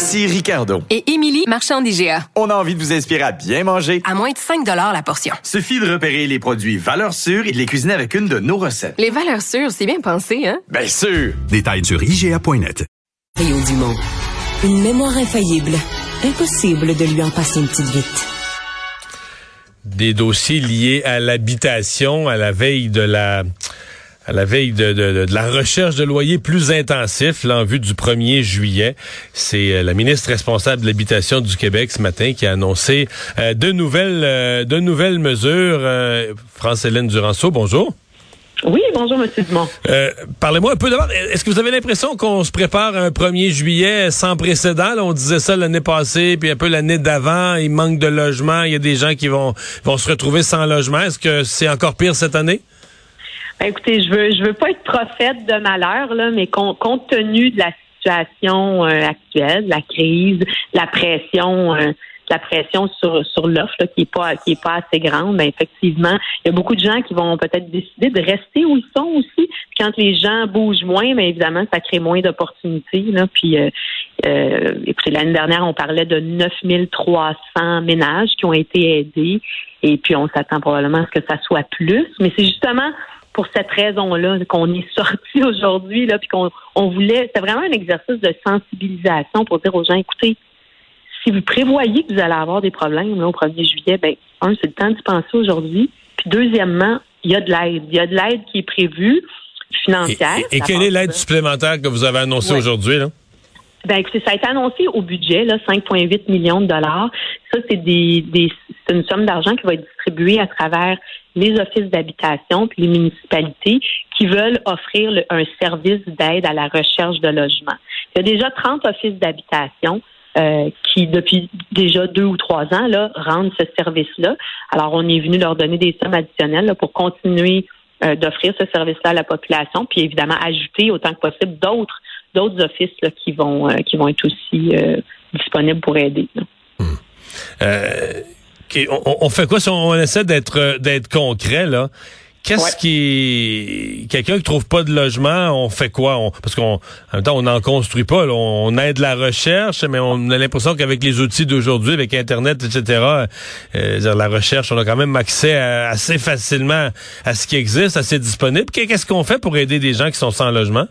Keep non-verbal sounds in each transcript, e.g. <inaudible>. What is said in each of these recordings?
Ici Ricardo. Et Émilie, marchand d'IGA. On a envie de vous inspirer à bien manger. À moins de 5 la portion. Suffit de repérer les produits valeurs sûres et de les cuisiner avec une de nos recettes. Les valeurs sûres, c'est bien pensé, hein? Bien sûr! Détails sur IGA.net. Rio Dumont. Une mémoire infaillible. Impossible de lui en passer une petite vite. Des dossiers liés à l'habitation à la veille de la à la veille de, de, de, la recherche de loyers plus intensifs, là, en vue du 1er juillet. C'est euh, la ministre responsable de l'habitation du Québec ce matin qui a annoncé euh, de nouvelles euh, de nouvelles mesures. France-Hélène Duranceau, bonjour. Oui, bonjour, M. Dumont. Parlez-moi un peu d'abord. Est-ce que vous avez l'impression qu'on se prépare à un 1er juillet sans précédent? on disait ça l'année passée, puis un peu l'année d'avant. Il manque de logement. Il y a des gens qui vont, vont se retrouver sans logement. Est-ce que c'est encore pire cette année? Ben, écoutez, je veux je veux pas être prophète de malheur là, mais compte tenu de la situation euh, actuelle, la crise, la pression, euh, la pression sur sur l'offre qui est pas qui est pas assez grande, ben effectivement, il y a beaucoup de gens qui vont peut-être décider de rester où ils sont aussi. quand les gens bougent moins, mais ben, évidemment, ça crée moins d'opportunités. Là. Puis, euh, euh, écoutez, l'année dernière, on parlait de 9300 ménages qui ont été aidés, et puis on s'attend probablement à ce que ça soit plus. Mais c'est justement pour cette raison-là qu'on est sorti <laughs> aujourd'hui, là, puis qu'on on voulait, c'est vraiment un exercice de sensibilisation pour dire aux gens, écoutez, si vous prévoyez que vous allez avoir des problèmes là, au 1er juillet, ben, un, c'est le temps d'y penser aujourd'hui. Puis deuxièmement, il y a de l'aide. Il y a de l'aide qui est prévue, financière. Et, quelle est l'aide supplémentaire que vous avez annoncée aujourd'hui, là? Ben, écoutez, ça a été annoncé au budget, là, 5,8 millions de dollars. Ça, c'est des, des c'est une somme d'argent qui va être distribuée à travers les offices d'habitation puis les municipalités qui veulent offrir un service d'aide à la recherche de logement. Il y a déjà 30 offices d'habitation euh, qui, depuis déjà deux ou trois ans, là, rendent ce service-là. Alors, on est venu leur donner des sommes additionnelles pour continuer euh, d'offrir ce service-là à la population, puis évidemment ajouter autant que possible d'autres d'autres offices qui vont euh, qui vont être aussi disponibles pour aider. Hmm on, fait quoi si on essaie d'être d'être concret là? Qu'est-ce qui quelqu'un qui trouve pas de logement, on fait quoi? Parce qu'en même temps, on n'en construit pas. On aide la recherche, mais on a l'impression qu'avec les outils d'aujourd'hui, avec Internet, etc., euh, la recherche, on a quand même accès assez facilement à ce qui existe, assez disponible. Qu'est-ce qu'on fait pour aider des gens qui sont sans logement?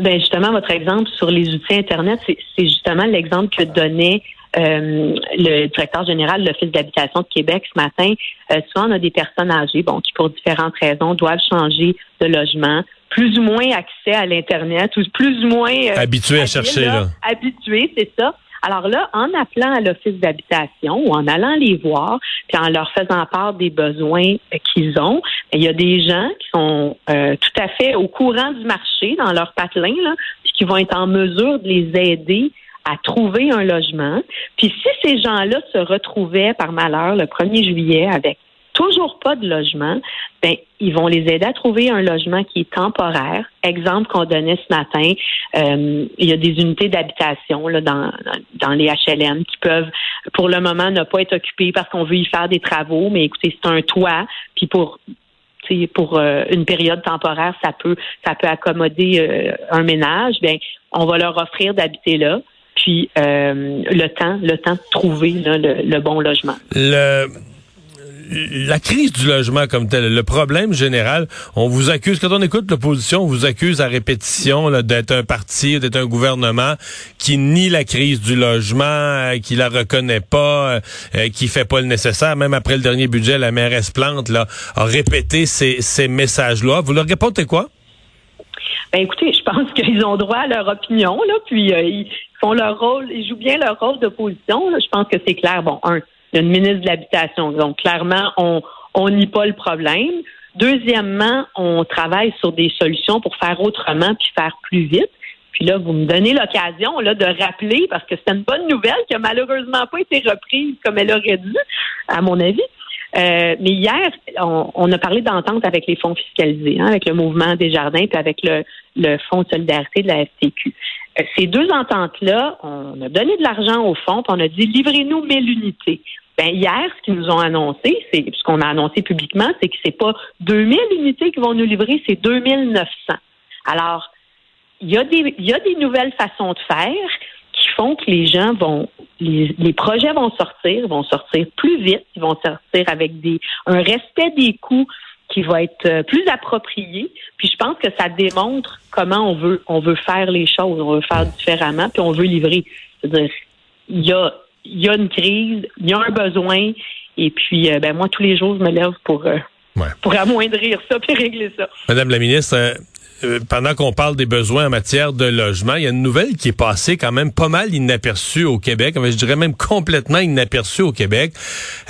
Ben justement, votre exemple sur les outils Internet, c'est justement l'exemple que donnait euh, le directeur général de l'Office d'habitation de Québec ce matin, euh, souvent on a des personnes âgées, bon, qui pour différentes raisons doivent changer de logement, plus ou moins accès à l'Internet, ou plus ou moins euh, habitués à chercher là. Habitués, c'est ça. Alors là, en appelant à l'office d'habitation ou en allant les voir, puis en leur faisant part des besoins qu'ils ont, il y a des gens qui sont tout à fait au courant du marché dans leur patelin, là, puis qui vont être en mesure de les aider à trouver un logement. Puis si ces gens-là se retrouvaient par malheur le 1er juillet avec toujours pas de logement, ben ils vont les aider à trouver un logement qui est temporaire. Exemple qu'on donnait ce matin, euh, il y a des unités d'habitation là dans dans les HLM qui peuvent pour le moment ne pas être occupées parce qu'on veut y faire des travaux, mais écoutez c'est un toit, puis pour pour euh, une période temporaire, ça peut ça peut accommoder euh, un ménage. Bien, on va leur offrir d'habiter là euh, le temps, le temps de trouver le, bon logement. Le la crise du logement comme tel, le problème général, on vous accuse, quand on écoute l'opposition, on vous accuse à répétition d'être un parti, d'être un gouvernement qui nie la crise du logement, euh, qui la reconnaît pas, euh, qui fait pas le nécessaire. Même après le dernier budget, la mairesse Plante là, a répété ces, ces messages-là. Vous leur répondez quoi? Ben écoutez, je pense <laughs> qu'ils ont droit à leur opinion, là, puis ils, font leur rôle, ils jouent bien leur rôle d'opposition. Je pense que c'est clair. Bon, un, il y a une ministre de l'Habitation. Donc, clairement, on on nie pas le problème. Deuxièmement, on travaille sur des solutions pour faire autrement puis faire plus vite. Puis là, vous me donnez l'occasion là de rappeler, parce que c'est une bonne nouvelle qui a malheureusement pas été reprise comme elle aurait dû, à mon avis. Euh, mais hier, on, a parlé d'entente avec les fonds fiscalisés, hein, avec le mouvement des jardins, puis avec le, le Fonds de solidarité de la FTQ. Euh, ces deux ententes-là, on a donné de l'argent au fonds, puis on a dit livrez-nous 1000 unités. Ben, hier, ce qu'ils nous ont annoncé, c'est ce qu'on a annoncé publiquement, c'est que c'est pas 2000 unités qu'ils vont nous livrer, c'est 2900. Alors, il y a des, il y a des nouvelles façons de faire qui font que les gens vont, les, les, projets vont sortir, vont sortir plus vite, ils vont sortir avec des, un respect des coûts qui va être euh, plus approprié. Puis je pense que ça démontre comment on veut, on veut faire les choses, on veut faire différemment, puis on veut livrer. C'est-à-dire, il y a, il y a une crise, il y a un besoin, et puis euh, ben moi tous les jours je me lève pour euh, pour amoindrir ça puis régler ça. Madame la ministre, euh, pendant qu'on parle des besoins en matière de logement, il y a une nouvelle qui est passée quand même pas mal inaperçue au Québec, je dirais même complètement inaperçue au Québec.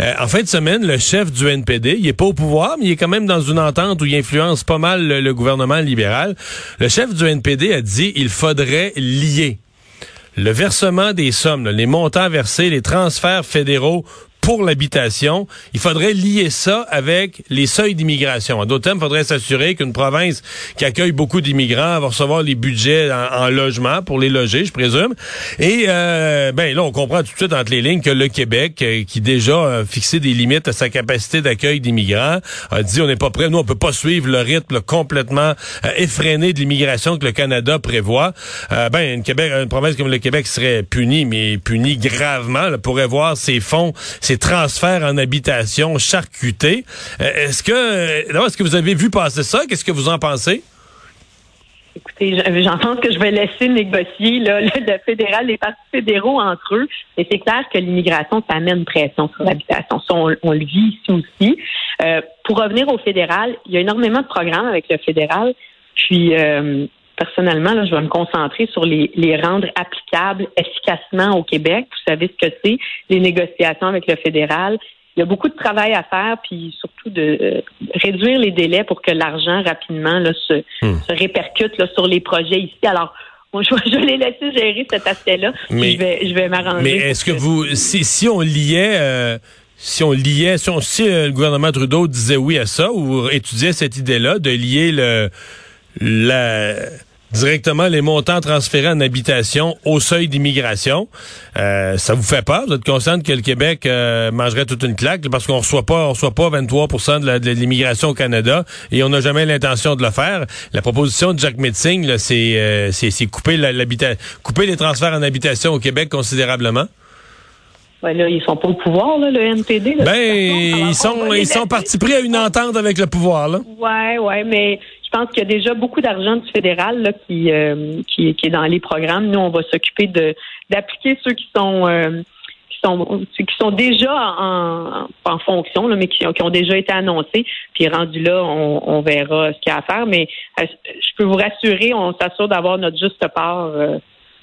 Euh, en fin de semaine, le chef du NPD, il est pas au pouvoir, mais il est quand même dans une entente où il influence pas mal le, gouvernement libéral. Le chef du NPD a dit il faudrait lier le versement des sommes, les montants versés, les transferts fédéraux pour l'habitation, il faudrait lier ça avec les seuils d'immigration. En d'autres termes, il faudrait s'assurer qu'une province qui accueille beaucoup d'immigrants va recevoir les budgets en, logement pour les loger, je présume. Et euh, ben là, on comprend tout de suite entre les lignes que le Québec, euh, qui déjà a fixé des limites à sa capacité d'accueil d'immigrants, a dit on n'est pas prêt, nous on peut pas suivre le rythme complètement euh, effréné de l'immigration que le Canada prévoit. ben une, Québec, une province comme le Québec serait punie, mais punie gravement, elle pourrait voir ses fonds, transferts en habitation charcutés. Euh, est-ce que, euh, est-ce que vous avez vu passer ça? Qu'est-ce que vous en pensez? Écoutez, j'en que je vais laisser négocier <laughs> le, fédéral, les partis fédéraux entre eux. Et c'est clair que l'immigration, ça amène pression sur l'habitation. Ça, on, le vit ici aussi. Euh, pour revenir au fédéral, il y a énormément de programmes avec le fédéral. Puis, personnellement, là, je vais me concentrer sur les, les rendre applicables efficacement au Québec. Vous savez ce que c'est, les négociations avec le fédéral. Il y a beaucoup de travail à faire, puis surtout de euh, réduire les délais pour que l'argent rapidement là, se, hmm. se répercute là, sur les projets ici. Alors, moi, je, <laughs> vais les laisser gérer cet aspect-là. Mais je vais, je vais m'arranger. Mais est-ce que vous, si, si on liait, euh, si on liait, si, on, si euh, le gouvernement Trudeau disait oui à ça ou étudiait cette idée-là de lier le la directement les montants transférés en habitation au seuil d'immigration. Euh, ça vous fait peur? Vous êtes conscient que le Québec euh, mangerait toute une claque parce qu'on reçoit pas on reçoit pas 23% de l'immigration au Canada et on n'a jamais l'intention de le faire. La proposition de Jack Metzing, c'est euh, c'est couper couper les transferts en habitation au Québec considérablement. Ouais, là, ils sont pas au pouvoir, là, le NPD. ben, ils sont, ils sont partis pris à une entente avec le pouvoir, là. Ouais, ouais, mais pense qu'il y a déjà beaucoup d'argent du fédéral euh, qui, qui, est dans les programmes. Nous, on va s'occuper d'appliquer ceux qui sont euh, qui sont déjà en, fonction, mais qui, ont déjà été annoncés. Puis rendu là, on, on verra ce qu'il y a à faire. Mais euh, je peux vous rassurer, on s'assure d'avoir notre juste part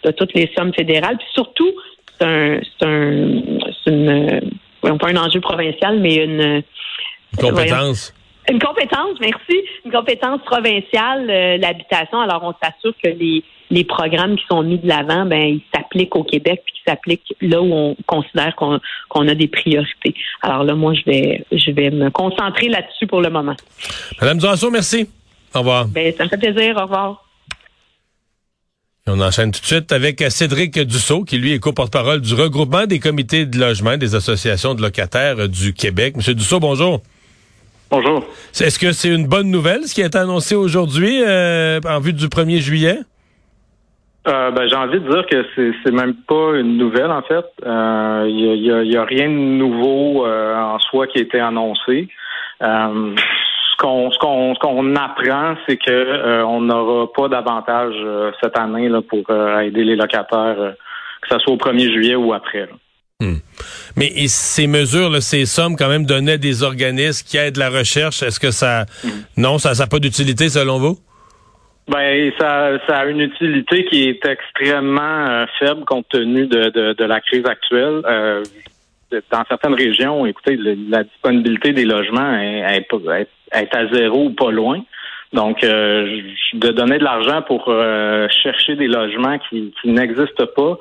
de toutes les sommes fédérales. Puis surtout, c'est un c'est un c'est une pas un enjeu provincial, mais une compétence. Une compétence, merci. Une compétence provinciale, euh, l'habitation. Alors, on s'assure que les, les programmes qui sont mis de l'avant, ben, ils s'appliquent au Québec, puis qu'ils s'appliquent là où on considère qu'on qu'on a des priorités. Alors là, moi, je vais, je vais me concentrer là-dessus pour le moment. Madame Duranceau, merci. Au revoir. Ben, ça me fait plaisir. Au revoir. On enchaîne tout de suite avec Cédric Dussault, qui lui est co-porte-parole du regroupement des comités de logement des associations de locataires du Québec. Monsieur Dussault, bonjour. Bonjour. Est-ce que c'est une bonne nouvelle, ce qui est annoncé aujourd'hui euh, en vue du 1er juillet? Euh, ben, j'ai envie de dire que c'est même pas une nouvelle en fait. Il euh, y, a, rien de nouveau en soi qui a été annoncé. ce qu'on ce qu'on apprend, c'est que on n'aura pas d'avantage cette année là, pour aider les locataires, que ce soit au 1er juillet ou après. Hmm. Mais ces mesures, ces sommes quand même données à des organismes qui aident la recherche, est-ce que ça... Hmm. Non, ça n'a pas d'utilité selon vous? Ben, ça, ça a une utilité qui est extrêmement euh, faible compte tenu de, de, la crise actuelle. Euh, dans certaines régions, écoutez, la disponibilité des logements est, est, à zéro ou pas loin. Donc, de donner de l'argent pour chercher des logements qui, qui n'existent pas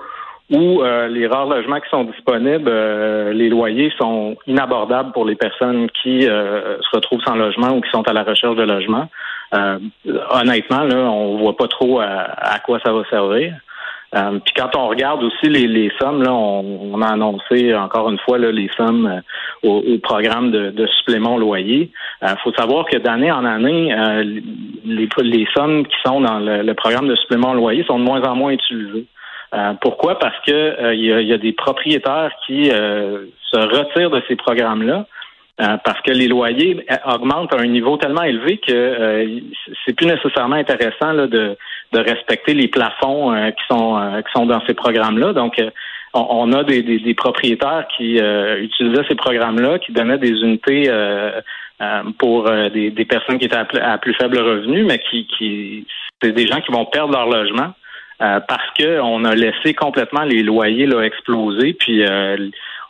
ou les rares logements qui sont disponibles, les loyers sont inabordables pour les personnes qui se retrouvent sans logement ou qui sont à la recherche de logement. honnêtement, là, on voit pas trop à quoi ça va servir. Euh, puis quand on regarde aussi les, sommes, là, on, a annoncé encore une fois là, les sommes euh, au, programme de, de, supplément loyer. Il euh, faut savoir que d'année en année, les, les, sommes qui sont dans le, programme de supplément loyer sont de moins en moins utilisées. Pourquoi? Parce que il y, a, des propriétaires qui se retirent de ces programmes-là euh, parce que les loyers euh, augmentent à un niveau tellement élevé que euh, c'est plus nécessairement intéressant là, de, de respecter les plafonds qui sont qui sont dans ces programmes-là. Donc, on, a des, des, propriétaires qui utilisaient ces programmes-là, qui donnaient des unités pour des, des, personnes qui étaient à, plus faible revenu, mais qui, qui c'est des gens qui vont perdre leur logement parce qu'on a laissé complètement les loyers là, exploser, puis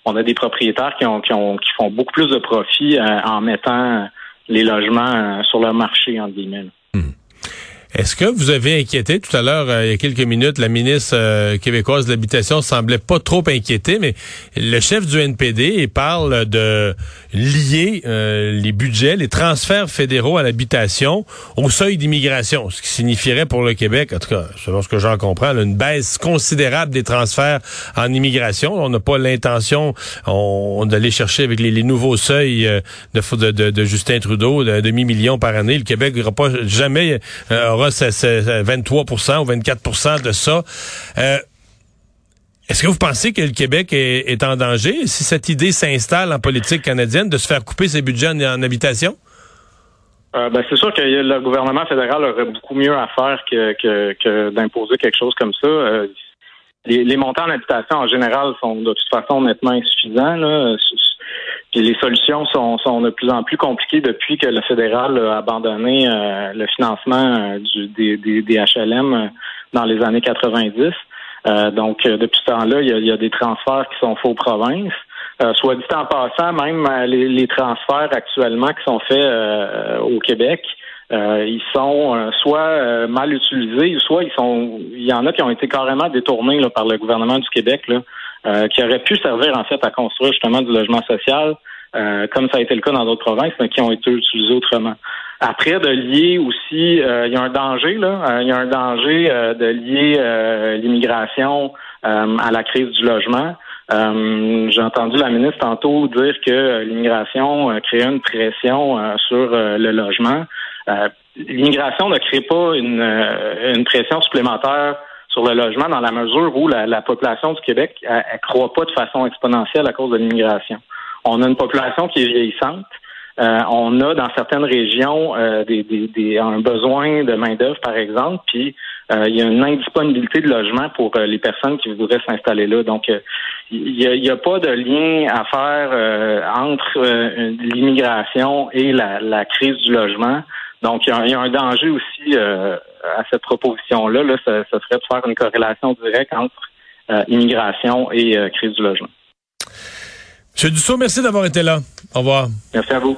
on a des propriétaires qui, ont, qui, ont, qui font beaucoup plus de profit euh, en mettant les logements euh, sur le marché, en guillemets. Est-ce que vous avez inquiété tout à l'heure, euh, il y a quelques minutes, la ministre euh, québécoise de l'habitation semblait pas trop inquiétée, mais le chef du NPD parle de lier euh, les budgets, les transferts fédéraux à l'habitation au seuil d'immigration, ce qui signifierait pour le Québec, en tout cas, selon ce que j'en comprends, une baisse considérable des transferts en immigration. On n'a pas l'intention d'aller chercher avec les, nouveaux seuils de, Justin Trudeau, de demi-million par année. Le Québec n'aura pas jamais c'est 23 ou 24 de ça. Euh, est-ce que vous pensez que le Québec est, en danger si cette idée s'installe en politique canadienne de se faire couper ses budgets en, habitation? Euh, ben, c'est sûr que le gouvernement fédéral aurait beaucoup mieux à faire que, d'imposer quelque chose comme ça. Euh, les, montants en habitation en général sont de toute façon nettement insuffisants. Là les solutions sont, sont de plus en plus compliquées depuis que le fédéral a abandonné euh, le financement euh, du, des, des, HLM euh, dans les années 90. donc, depuis ce temps-là, il y, a, des transferts qui sont faits aux provinces. soit dit en passant, même les, transferts actuellement qui sont faits au Québec, ils sont soit mal utilisés, soit ils sont, il y en a qui ont été carrément détournés par le gouvernement du Québec, là, qui auraient pu servir en fait à construire justement du logement social euh, comme ça a été le cas dans d'autres provinces, mais qui ont été utilisés autrement. Après, de lier aussi, euh, il y a un danger, là, euh, il y a un danger de lier l'immigration à la crise du logement. J'ai entendu la ministre tantôt dire que l'immigration crée une pression sur le logement. l'immigration ne crée pas une, une pression supplémentaire sur le logement dans la mesure où la, population du Québec ne croît pas de façon exponentielle à cause de l'immigration. On a une population qui est vieillissante. Euh, on a dans certaines régions euh, des, un besoin de main-d'œuvre, par exemple, puis euh, il y a une indisponibilité de logement pour les personnes qui voudraient s'installer là. Donc, il n'y a, pas de lien à faire entre l'immigration et la, crise du logement. Donc, il y, a, un danger aussi à cette proposition-là. Là, ce, serait de faire une corrélation directe entre immigration et crise du logement. Monsieur Dussault, merci d'avoir été là. Au revoir. Merci à vous.